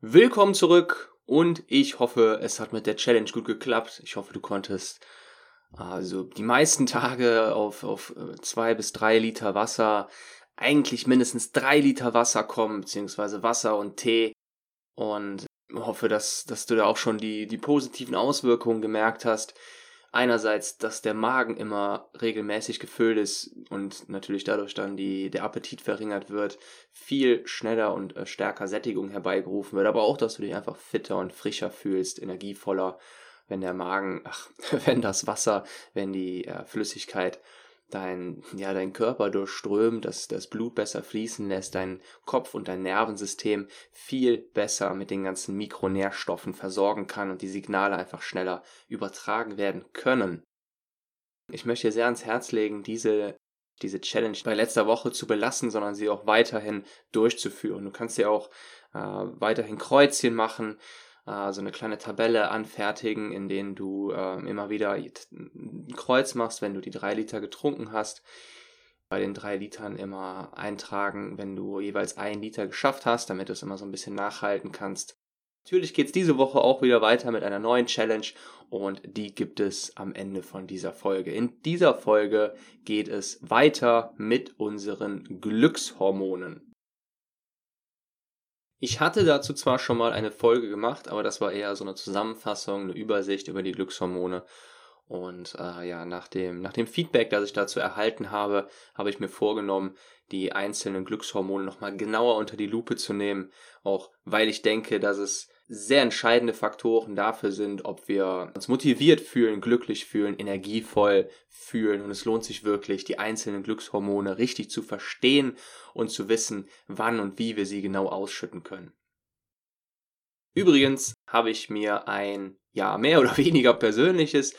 Willkommen zurück und ich hoffe, es hat mit der Challenge gut geklappt. Ich hoffe, du konntest also die meisten Tage auf, auf äh, zwei bis drei Liter Wasser, eigentlich mindestens drei Liter Wasser kommen, beziehungsweise Wasser und Tee. Und hoffe, dass, dass du da auch schon die, die positiven Auswirkungen gemerkt hast. Einerseits, dass der Magen immer regelmäßig gefüllt ist und natürlich dadurch dann die, der Appetit verringert wird, viel schneller und äh, stärker Sättigung herbeigerufen wird, aber auch, dass du dich einfach fitter und frischer fühlst, energievoller, wenn der Magen, ach, wenn das Wasser, wenn die äh, Flüssigkeit dein, ja, dein Körper durchströmt, dass das Blut besser fließen lässt, dein Kopf und dein Nervensystem viel besser mit den ganzen Mikronährstoffen versorgen kann und die Signale einfach schneller übertragen werden können. Ich möchte dir sehr ans Herz legen, diese, diese Challenge bei letzter Woche zu belassen, sondern sie auch weiterhin durchzuführen. Du kannst dir auch äh, weiterhin Kreuzchen machen, äh, so eine kleine Tabelle anfertigen, in denen du äh, immer wieder ein Kreuz machst, wenn du die drei Liter getrunken hast. Bei den drei Litern immer eintragen, wenn du jeweils ein Liter geschafft hast, damit du es immer so ein bisschen nachhalten kannst. Natürlich geht es diese Woche auch wieder weiter mit einer neuen Challenge und die gibt es am Ende von dieser Folge. In dieser Folge geht es weiter mit unseren Glückshormonen. Ich hatte dazu zwar schon mal eine Folge gemacht, aber das war eher so eine Zusammenfassung, eine Übersicht über die Glückshormone. Und äh, ja, nach dem, nach dem Feedback, das ich dazu erhalten habe, habe ich mir vorgenommen, die einzelnen Glückshormone nochmal genauer unter die Lupe zu nehmen. Auch weil ich denke, dass es sehr entscheidende Faktoren dafür sind, ob wir uns motiviert fühlen, glücklich fühlen, energievoll fühlen. Und es lohnt sich wirklich, die einzelnen Glückshormone richtig zu verstehen und zu wissen, wann und wie wir sie genau ausschütten können. Übrigens habe ich mir ein, ja, mehr oder weniger persönliches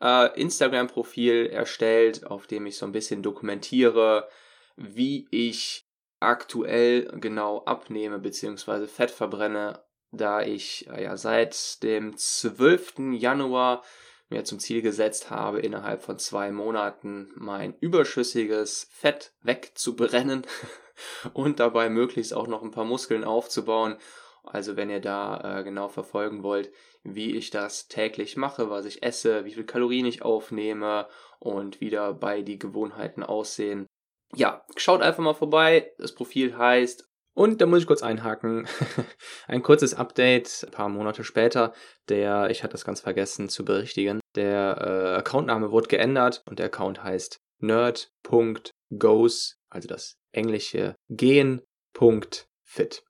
äh, Instagram-Profil erstellt, auf dem ich so ein bisschen dokumentiere, wie ich aktuell genau abnehme bzw. Fett verbrenne da ich äh, ja seit dem 12. Januar mir zum Ziel gesetzt habe, innerhalb von zwei Monaten mein überschüssiges Fett wegzubrennen und dabei möglichst auch noch ein paar Muskeln aufzubauen. Also wenn ihr da äh, genau verfolgen wollt, wie ich das täglich mache, was ich esse, wie viel Kalorien ich aufnehme und wie dabei die Gewohnheiten aussehen. Ja, schaut einfach mal vorbei. Das Profil heißt und da muss ich kurz einhaken. Ein kurzes Update, ein paar Monate später. Der, ich hatte das ganz vergessen zu berichtigen, der äh, Accountname wurde geändert und der Account heißt nerd.goes, also das englische gehen.fit.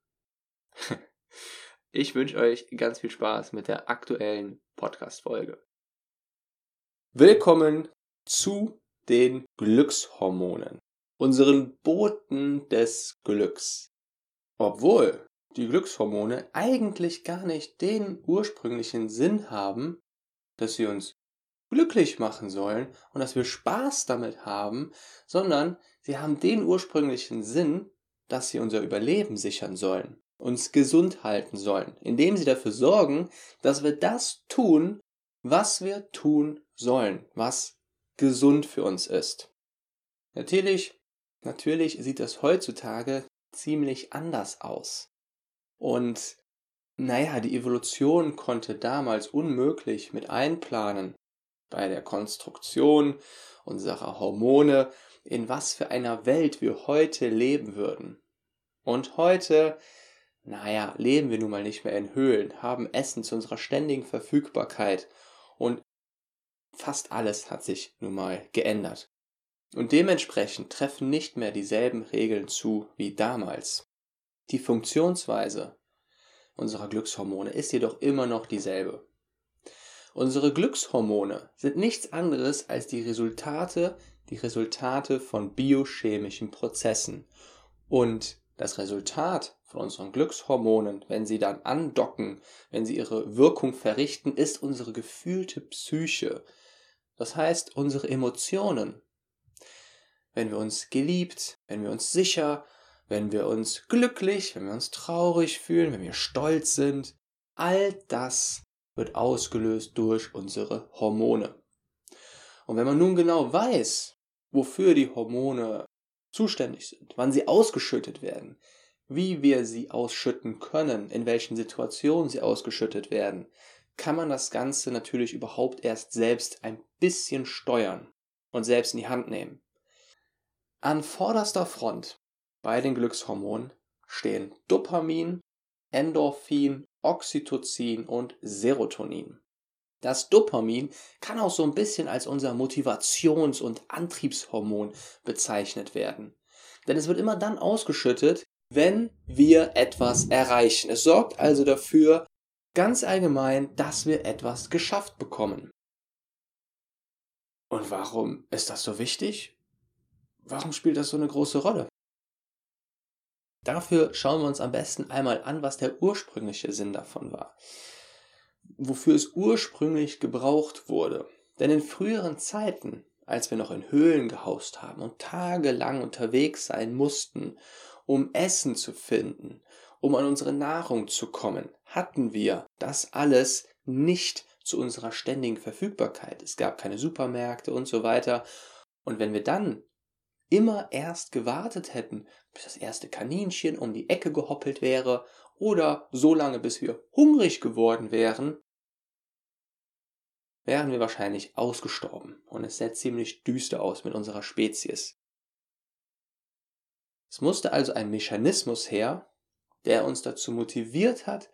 ich wünsche euch ganz viel Spaß mit der aktuellen Podcast-Folge. Willkommen zu den Glückshormonen, unseren Boten des Glücks. Obwohl die Glückshormone eigentlich gar nicht den ursprünglichen Sinn haben, dass sie uns glücklich machen sollen und dass wir Spaß damit haben, sondern sie haben den ursprünglichen Sinn, dass sie unser Überleben sichern sollen, uns gesund halten sollen, indem sie dafür sorgen, dass wir das tun, was wir tun sollen, was gesund für uns ist. Natürlich, natürlich sieht das heutzutage ziemlich anders aus. Und naja, die Evolution konnte damals unmöglich mit einplanen bei der Konstruktion unserer Hormone, in was für einer Welt wir heute leben würden. Und heute, naja, leben wir nun mal nicht mehr in Höhlen, haben Essen zu unserer ständigen Verfügbarkeit und fast alles hat sich nun mal geändert. Und dementsprechend treffen nicht mehr dieselben Regeln zu wie damals. Die Funktionsweise unserer Glückshormone ist jedoch immer noch dieselbe. Unsere Glückshormone sind nichts anderes als die Resultate, die Resultate von biochemischen Prozessen. Und das Resultat von unseren Glückshormonen, wenn sie dann andocken, wenn sie ihre Wirkung verrichten, ist unsere gefühlte Psyche. Das heißt, unsere Emotionen, wenn wir uns geliebt, wenn wir uns sicher, wenn wir uns glücklich, wenn wir uns traurig fühlen, wenn wir stolz sind. All das wird ausgelöst durch unsere Hormone. Und wenn man nun genau weiß, wofür die Hormone zuständig sind, wann sie ausgeschüttet werden, wie wir sie ausschütten können, in welchen Situationen sie ausgeschüttet werden, kann man das Ganze natürlich überhaupt erst selbst ein bisschen steuern und selbst in die Hand nehmen. An vorderster Front bei den Glückshormonen stehen Dopamin, Endorphin, Oxytocin und Serotonin. Das Dopamin kann auch so ein bisschen als unser Motivations- und Antriebshormon bezeichnet werden. Denn es wird immer dann ausgeschüttet, wenn wir etwas erreichen. Es sorgt also dafür, ganz allgemein, dass wir etwas geschafft bekommen. Und warum ist das so wichtig? Warum spielt das so eine große Rolle? Dafür schauen wir uns am besten einmal an, was der ursprüngliche Sinn davon war. Wofür es ursprünglich gebraucht wurde. Denn in früheren Zeiten, als wir noch in Höhlen gehaust haben und tagelang unterwegs sein mussten, um Essen zu finden, um an unsere Nahrung zu kommen, hatten wir das alles nicht zu unserer ständigen Verfügbarkeit. Es gab keine Supermärkte und so weiter. Und wenn wir dann immer erst gewartet hätten, bis das erste Kaninchen um die Ecke gehoppelt wäre, oder so lange, bis wir hungrig geworden wären, wären wir wahrscheinlich ausgestorben. Und es sähe ziemlich düster aus mit unserer Spezies. Es musste also ein Mechanismus her, der uns dazu motiviert hat,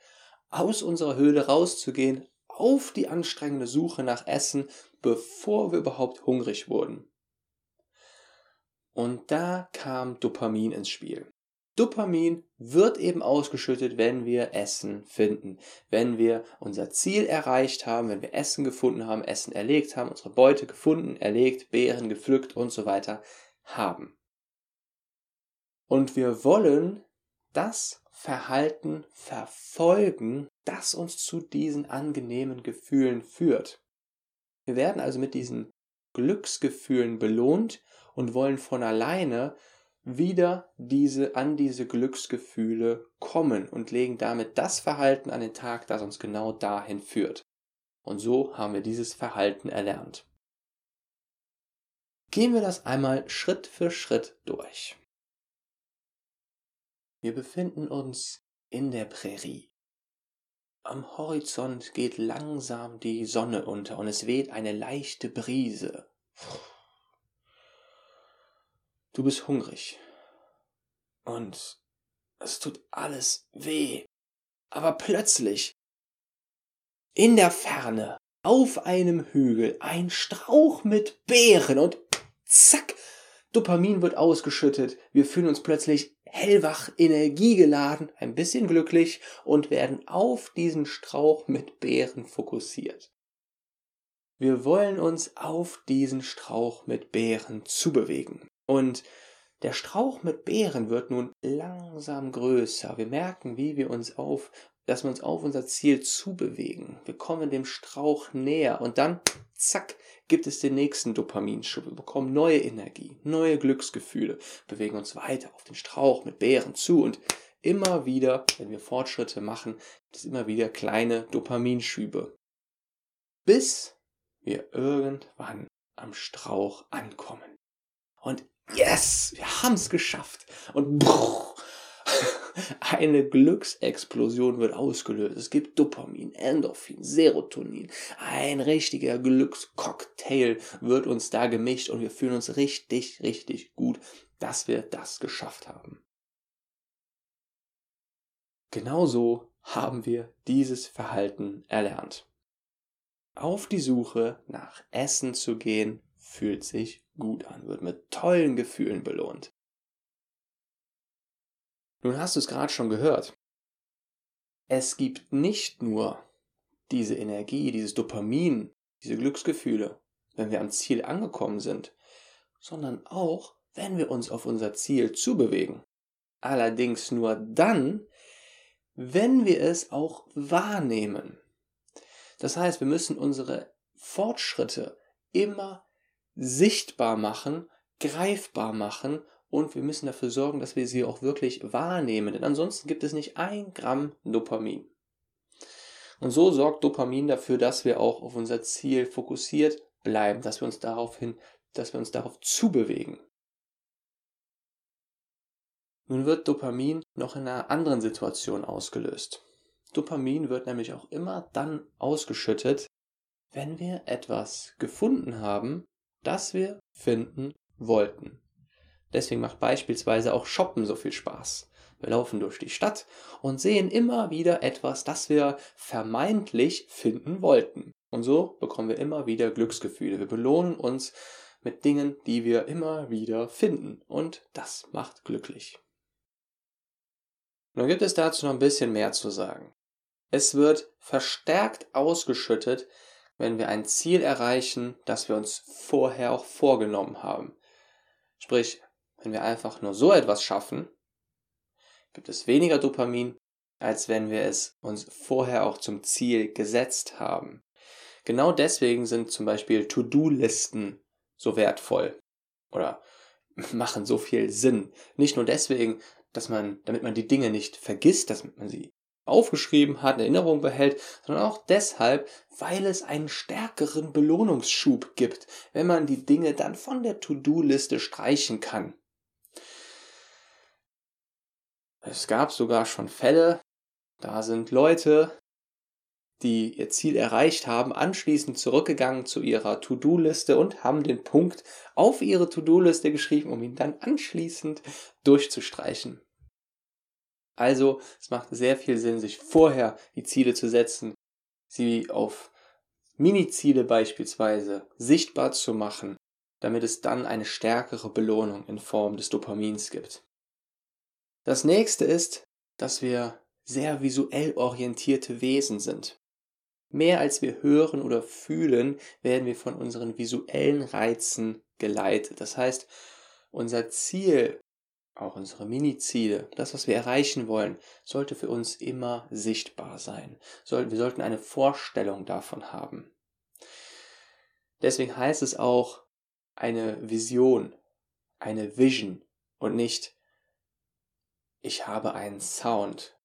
aus unserer Höhle rauszugehen, auf die anstrengende Suche nach Essen, bevor wir überhaupt hungrig wurden. Und da kam Dopamin ins Spiel. Dopamin wird eben ausgeschüttet, wenn wir Essen finden, wenn wir unser Ziel erreicht haben, wenn wir Essen gefunden haben, Essen erlegt haben, unsere Beute gefunden, erlegt, Beeren gepflückt und so weiter haben. Und wir wollen das Verhalten verfolgen, das uns zu diesen angenehmen Gefühlen führt. Wir werden also mit diesen Glücksgefühlen belohnt und wollen von alleine wieder diese, an diese Glücksgefühle kommen und legen damit das Verhalten an den Tag, das uns genau dahin führt. Und so haben wir dieses Verhalten erlernt. Gehen wir das einmal Schritt für Schritt durch. Wir befinden uns in der Prärie. Am Horizont geht langsam die Sonne unter und es weht eine leichte Brise. Du bist hungrig. Und es tut alles weh. Aber plötzlich, in der Ferne, auf einem Hügel, ein Strauch mit Beeren und zack, Dopamin wird ausgeschüttet. Wir fühlen uns plötzlich hellwach, energiegeladen, ein bisschen glücklich und werden auf diesen Strauch mit Beeren fokussiert. Wir wollen uns auf diesen Strauch mit Beeren zubewegen. Und der Strauch mit Beeren wird nun langsam größer. Wir merken, wie wir uns auf, dass wir uns auf unser Ziel zubewegen. Wir kommen dem Strauch näher und dann, zack, gibt es den nächsten Dopaminschub. Wir bekommen neue Energie, neue Glücksgefühle, bewegen uns weiter auf den Strauch mit Beeren zu und immer wieder, wenn wir Fortschritte machen, gibt es immer wieder kleine Dopaminschübe. Bis wir irgendwann am Strauch ankommen. Und yes, wir haben es geschafft. Und bruch, eine Glücksexplosion wird ausgelöst. Es gibt Dopamin, Endorphin, Serotonin. Ein richtiger Glückscocktail wird uns da gemischt und wir fühlen uns richtig, richtig gut, dass wir das geschafft haben. Genauso haben wir dieses Verhalten erlernt. Auf die Suche nach Essen zu gehen, fühlt sich gut an, wird mit tollen Gefühlen belohnt. Nun hast du es gerade schon gehört. Es gibt nicht nur diese Energie, dieses Dopamin, diese Glücksgefühle, wenn wir am Ziel angekommen sind, sondern auch, wenn wir uns auf unser Ziel zubewegen. Allerdings nur dann, wenn wir es auch wahrnehmen. Das heißt, wir müssen unsere Fortschritte immer sichtbar machen, greifbar machen und wir müssen dafür sorgen, dass wir sie auch wirklich wahrnehmen, denn ansonsten gibt es nicht ein Gramm Dopamin. Und so sorgt Dopamin dafür, dass wir auch auf unser Ziel fokussiert bleiben, dass wir uns daraufhin, dass wir uns darauf zubewegen. Nun wird Dopamin noch in einer anderen Situation ausgelöst. Dopamin wird nämlich auch immer dann ausgeschüttet, wenn wir etwas gefunden haben, das wir finden wollten. Deswegen macht beispielsweise auch Shoppen so viel Spaß. Wir laufen durch die Stadt und sehen immer wieder etwas, das wir vermeintlich finden wollten. Und so bekommen wir immer wieder Glücksgefühle. Wir belohnen uns mit Dingen, die wir immer wieder finden. Und das macht glücklich. Nun gibt es dazu noch ein bisschen mehr zu sagen. Es wird verstärkt ausgeschüttet, wenn wir ein Ziel erreichen, das wir uns vorher auch vorgenommen haben. Sprich, wenn wir einfach nur so etwas schaffen, gibt es weniger Dopamin, als wenn wir es uns vorher auch zum Ziel gesetzt haben. Genau deswegen sind zum Beispiel To-Do-Listen so wertvoll oder machen so viel Sinn. Nicht nur deswegen, dass man, damit man die Dinge nicht vergisst, dass man sie aufgeschrieben hat, in Erinnerung behält, sondern auch deshalb, weil es einen stärkeren Belohnungsschub gibt, wenn man die Dinge dann von der To-Do-Liste streichen kann. Es gab sogar schon Fälle, da sind Leute, die ihr Ziel erreicht haben, anschließend zurückgegangen zu ihrer To-Do-Liste und haben den Punkt auf ihre To-Do-Liste geschrieben, um ihn dann anschließend durchzustreichen. Also, es macht sehr viel Sinn, sich vorher die Ziele zu setzen, sie auf Mini-Ziele beispielsweise sichtbar zu machen, damit es dann eine stärkere Belohnung in Form des Dopamins gibt. Das nächste ist, dass wir sehr visuell orientierte Wesen sind. Mehr als wir hören oder fühlen, werden wir von unseren visuellen Reizen geleitet. Das heißt, unser Ziel, auch unsere Mini-Ziele, das, was wir erreichen wollen, sollte für uns immer sichtbar sein. Wir sollten eine Vorstellung davon haben. Deswegen heißt es auch eine Vision, eine Vision und nicht ich habe einen Sound.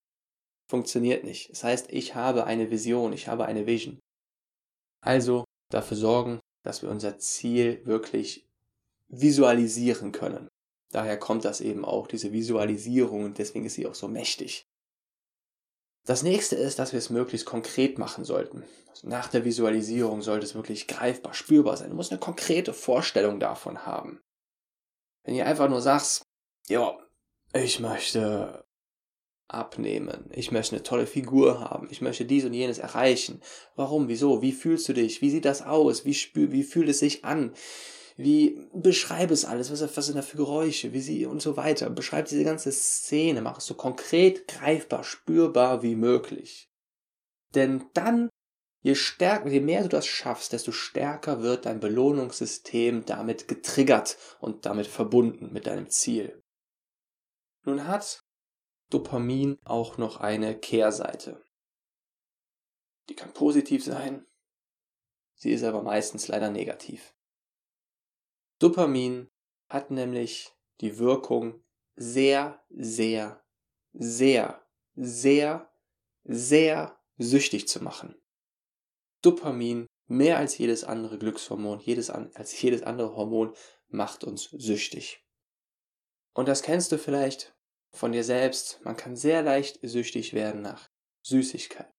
Funktioniert nicht. Das heißt, ich habe eine Vision, ich habe eine Vision. Also dafür sorgen, dass wir unser Ziel wirklich visualisieren können. Daher kommt das eben auch, diese Visualisierung, und deswegen ist sie auch so mächtig. Das nächste ist, dass wir es möglichst konkret machen sollten. Also nach der Visualisierung sollte es wirklich greifbar, spürbar sein. Du musst eine konkrete Vorstellung davon haben. Wenn ihr einfach nur sagst, ja, ich möchte abnehmen, ich möchte eine tolle Figur haben, ich möchte dies und jenes erreichen. Warum, wieso, wie fühlst du dich, wie sieht das aus, wie, spür, wie fühlt es sich an, wie beschreibe es alles, was, was sind da für Geräusche, wie sie und so weiter. Beschreib diese ganze Szene, mach es so konkret, greifbar, spürbar wie möglich. Denn dann, je stärker, je mehr du das schaffst, desto stärker wird dein Belohnungssystem damit getriggert und damit verbunden mit deinem Ziel. Nun hat Dopamin auch noch eine Kehrseite. Die kann positiv sein, sie ist aber meistens leider negativ. Dopamin hat nämlich die Wirkung, sehr, sehr, sehr, sehr, sehr süchtig zu machen. Dopamin, mehr als jedes andere Glückshormon, jedes, als jedes andere Hormon, macht uns süchtig. Und das kennst du vielleicht von dir selbst. Man kann sehr leicht süchtig werden nach Süßigkeit,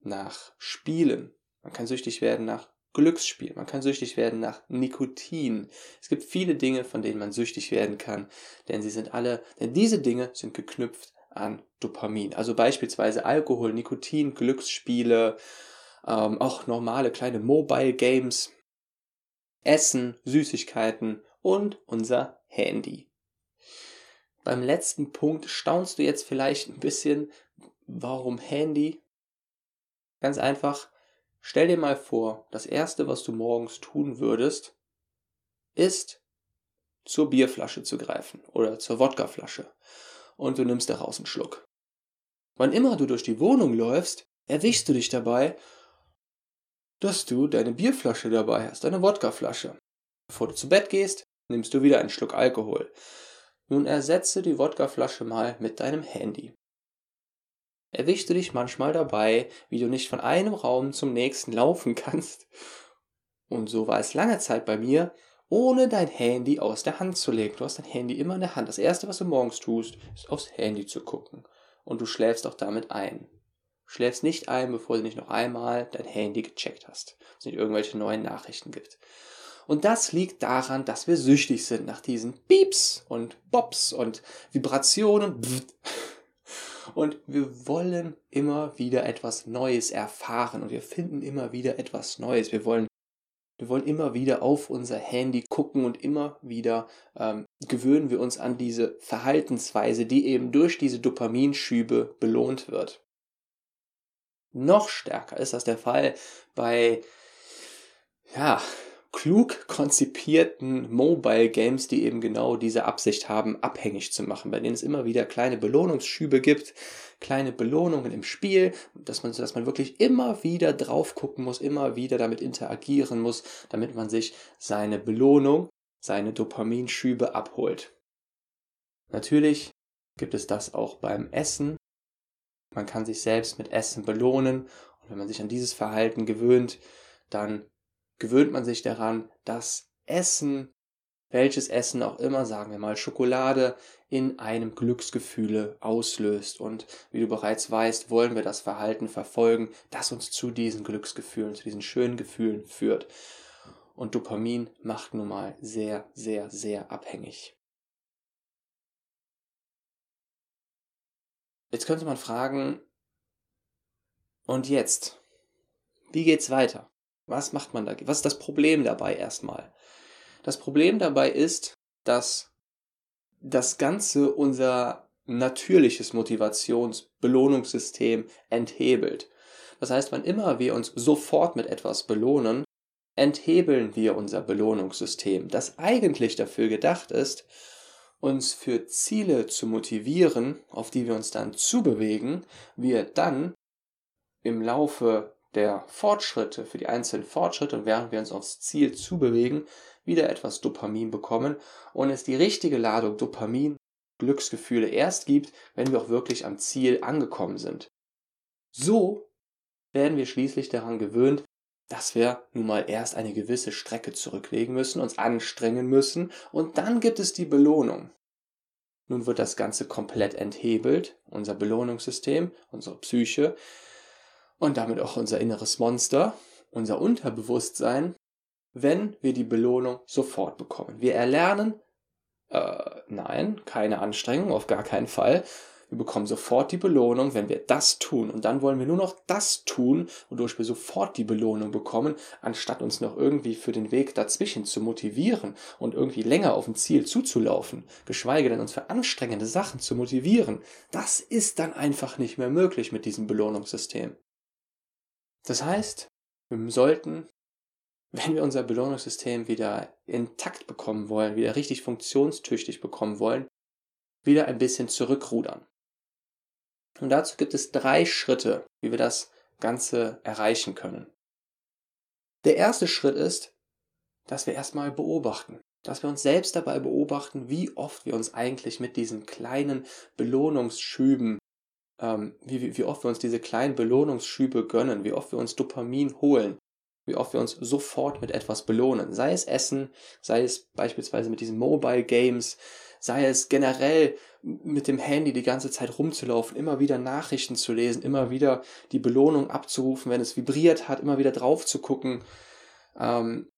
nach Spielen. Man kann süchtig werden nach Glücksspiel. Man kann süchtig werden nach Nikotin. Es gibt viele Dinge, von denen man süchtig werden kann, denn sie sind alle, denn diese Dinge sind geknüpft an Dopamin. Also beispielsweise Alkohol, Nikotin, Glücksspiele, ähm, auch normale kleine Mobile Games, Essen, Süßigkeiten und unser Handy. Beim letzten Punkt staunst du jetzt vielleicht ein bisschen, warum Handy? Ganz einfach, stell dir mal vor, das Erste, was du morgens tun würdest, ist zur Bierflasche zu greifen oder zur Wodkaflasche und du nimmst daraus einen Schluck. Wann immer du durch die Wohnung läufst, erwischst du dich dabei, dass du deine Bierflasche dabei hast, deine Wodkaflasche. Bevor du zu Bett gehst, nimmst du wieder einen Schluck Alkohol. Nun ersetze die Wodkaflasche mal mit deinem Handy. Erwischst du dich manchmal dabei, wie du nicht von einem Raum zum nächsten laufen kannst? Und so war es lange Zeit bei mir ohne dein Handy aus der Hand zu legen. Du hast dein Handy immer in der Hand. Das erste, was du morgens tust, ist aufs Handy zu gucken. Und du schläfst auch damit ein. Du schläfst nicht ein, bevor du nicht noch einmal dein Handy gecheckt hast. Es nicht irgendwelche neuen Nachrichten gibt. Und das liegt daran, dass wir süchtig sind nach diesen Pieps und Bops und Vibrationen. Und wir wollen immer wieder etwas Neues erfahren und wir finden immer wieder etwas Neues. Wir wollen, wir wollen immer wieder auf unser Handy gucken und immer wieder ähm, gewöhnen wir uns an diese Verhaltensweise, die eben durch diese Dopaminschübe belohnt wird. Noch stärker ist das der Fall bei ja, klug konzipierten Mobile Games, die eben genau diese Absicht haben, abhängig zu machen, bei denen es immer wieder kleine Belohnungsschübe gibt, kleine Belohnungen im Spiel, dass man, dass man wirklich immer wieder drauf gucken muss, immer wieder damit interagieren muss, damit man sich seine Belohnung, seine Dopaminschübe abholt. Natürlich gibt es das auch beim Essen. Man kann sich selbst mit Essen belohnen und wenn man sich an dieses Verhalten gewöhnt, dann gewöhnt man sich daran, dass Essen, welches Essen auch immer, sagen wir mal Schokolade, in einem Glücksgefühle auslöst. Und wie du bereits weißt, wollen wir das Verhalten verfolgen, das uns zu diesen Glücksgefühlen, zu diesen schönen Gefühlen führt. Und Dopamin macht nun mal sehr, sehr, sehr abhängig. Jetzt könnte man fragen, und jetzt? Wie geht's weiter? Was macht man da? Was ist das Problem dabei erstmal? Das Problem dabei ist, dass das Ganze unser natürliches Motivations-Belohnungssystem enthebelt. Das heißt, wann immer wir uns sofort mit etwas belohnen, enthebeln wir unser Belohnungssystem, das eigentlich dafür gedacht ist, uns für Ziele zu motivieren, auf die wir uns dann zubewegen, wir dann im Laufe der Fortschritte, für die einzelnen Fortschritte und während wir uns aufs Ziel zubewegen, wieder etwas Dopamin bekommen und es die richtige Ladung Dopamin, Glücksgefühle erst gibt, wenn wir auch wirklich am Ziel angekommen sind. So werden wir schließlich daran gewöhnt, dass wir nun mal erst eine gewisse Strecke zurücklegen müssen, uns anstrengen müssen und dann gibt es die Belohnung. Nun wird das Ganze komplett enthebelt, unser Belohnungssystem, unsere Psyche, und damit auch unser inneres Monster, unser Unterbewusstsein, wenn wir die Belohnung sofort bekommen. Wir erlernen, äh, nein, keine Anstrengung, auf gar keinen Fall. Wir bekommen sofort die Belohnung, wenn wir das tun. Und dann wollen wir nur noch das tun, wodurch wir sofort die Belohnung bekommen, anstatt uns noch irgendwie für den Weg dazwischen zu motivieren und irgendwie länger auf ein Ziel zuzulaufen, geschweige denn uns für anstrengende Sachen zu motivieren. Das ist dann einfach nicht mehr möglich mit diesem Belohnungssystem. Das heißt, wir sollten, wenn wir unser Belohnungssystem wieder intakt bekommen wollen, wieder richtig funktionstüchtig bekommen wollen, wieder ein bisschen zurückrudern. Und dazu gibt es drei Schritte, wie wir das Ganze erreichen können. Der erste Schritt ist, dass wir erstmal beobachten, dass wir uns selbst dabei beobachten, wie oft wir uns eigentlich mit diesen kleinen Belohnungsschüben ähm, wie, wie oft wir uns diese kleinen Belohnungsschübe gönnen, wie oft wir uns Dopamin holen, wie oft wir uns sofort mit etwas belohnen. Sei es Essen, sei es beispielsweise mit diesen Mobile Games, sei es generell mit dem Handy die ganze Zeit rumzulaufen, immer wieder Nachrichten zu lesen, immer wieder die Belohnung abzurufen, wenn es vibriert hat, immer wieder drauf zu gucken. Ähm,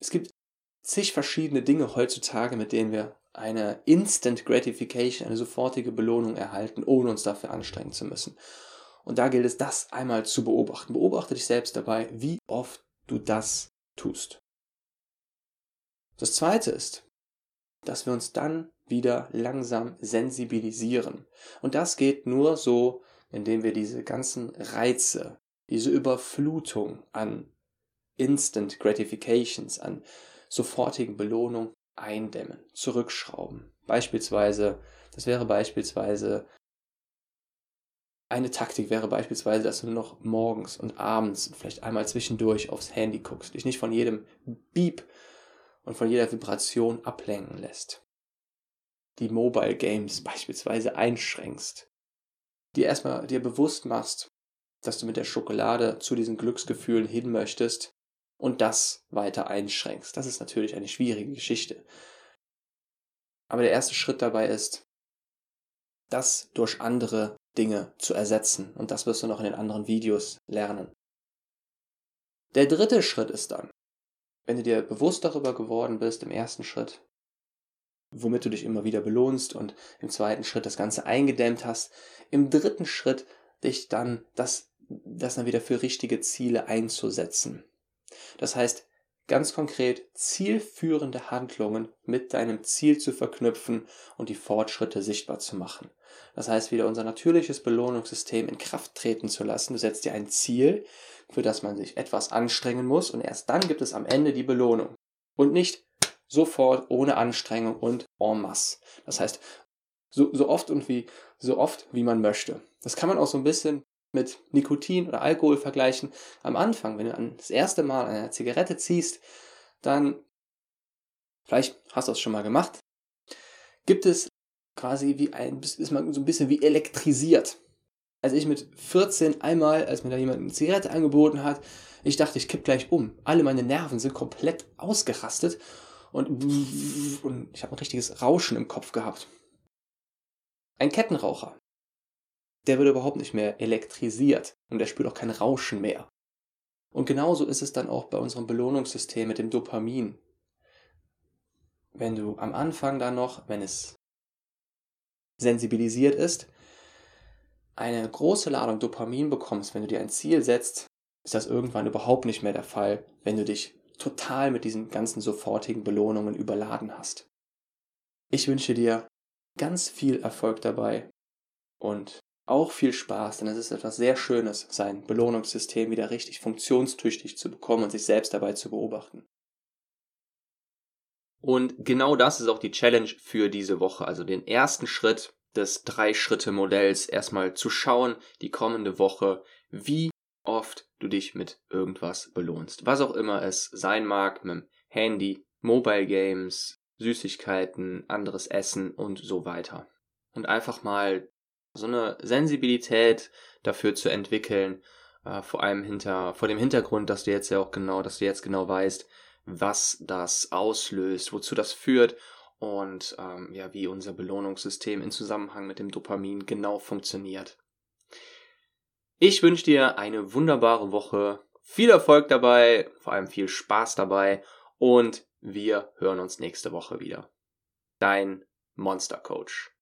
es gibt zig verschiedene Dinge heutzutage, mit denen wir eine Instant Gratification, eine sofortige Belohnung erhalten, ohne uns dafür anstrengen zu müssen. Und da gilt es, das einmal zu beobachten. Beobachte dich selbst dabei, wie oft du das tust. Das zweite ist, dass wir uns dann wieder langsam sensibilisieren. Und das geht nur so, indem wir diese ganzen Reize, diese Überflutung an Instant Gratifications, an sofortigen Belohnungen eindämmen, zurückschrauben. Beispielsweise, das wäre beispielsweise eine Taktik wäre beispielsweise, dass du nur noch morgens und abends vielleicht einmal zwischendurch aufs Handy guckst, dich nicht von jedem Beep und von jeder Vibration ablenken lässt. Die Mobile Games beispielsweise einschränkst. Dir erstmal dir bewusst machst, dass du mit der Schokolade zu diesen Glücksgefühlen hin möchtest und das weiter einschränkst. Das ist natürlich eine schwierige Geschichte. Aber der erste Schritt dabei ist, das durch andere Dinge zu ersetzen. Und das wirst du noch in den anderen Videos lernen. Der dritte Schritt ist dann, wenn du dir bewusst darüber geworden bist im ersten Schritt, womit du dich immer wieder belohnst und im zweiten Schritt das Ganze eingedämmt hast, im dritten Schritt dich dann das, das dann wieder für richtige Ziele einzusetzen. Das heißt, ganz konkret zielführende Handlungen mit deinem Ziel zu verknüpfen und die Fortschritte sichtbar zu machen. Das heißt, wieder unser natürliches Belohnungssystem in Kraft treten zu lassen. Du setzt dir ein Ziel, für das man sich etwas anstrengen muss und erst dann gibt es am Ende die Belohnung. Und nicht sofort ohne Anstrengung und en masse. Das heißt, so, so oft und wie, so oft wie man möchte. Das kann man auch so ein bisschen mit Nikotin oder Alkohol vergleichen. Am Anfang, wenn du das erste Mal eine Zigarette ziehst, dann, vielleicht hast du das schon mal gemacht, gibt es quasi wie ein, ist man so ein bisschen wie elektrisiert. Als ich mit 14 einmal, als mir da jemand eine Zigarette angeboten hat, ich dachte, ich kipp gleich um. Alle meine Nerven sind komplett ausgerastet und, und ich habe ein richtiges Rauschen im Kopf gehabt. Ein Kettenraucher, der wird überhaupt nicht mehr elektrisiert und der spürt auch kein Rauschen mehr. Und genauso ist es dann auch bei unserem Belohnungssystem mit dem Dopamin. Wenn du am Anfang dann noch, wenn es sensibilisiert ist, eine große Ladung Dopamin bekommst, wenn du dir ein Ziel setzt, ist das irgendwann überhaupt nicht mehr der Fall, wenn du dich total mit diesen ganzen sofortigen Belohnungen überladen hast. Ich wünsche dir ganz viel Erfolg dabei und auch viel Spaß, denn es ist etwas sehr Schönes, sein Belohnungssystem wieder richtig funktionstüchtig zu bekommen und sich selbst dabei zu beobachten. Und genau das ist auch die Challenge für diese Woche, also den ersten Schritt des Drei-Schritte-Modells erstmal zu schauen, die kommende Woche, wie oft du dich mit irgendwas belohnst. Was auch immer es sein mag, mit dem Handy, Mobile Games, Süßigkeiten, anderes Essen und so weiter. Und einfach mal so eine Sensibilität dafür zu entwickeln, äh, vor allem hinter, vor dem Hintergrund, dass du jetzt ja auch genau, dass du jetzt genau weißt, was das auslöst, wozu das führt und ähm, ja, wie unser Belohnungssystem in Zusammenhang mit dem Dopamin genau funktioniert. Ich wünsche dir eine wunderbare Woche, viel Erfolg dabei, vor allem viel Spaß dabei und wir hören uns nächste Woche wieder. Dein Monster Coach.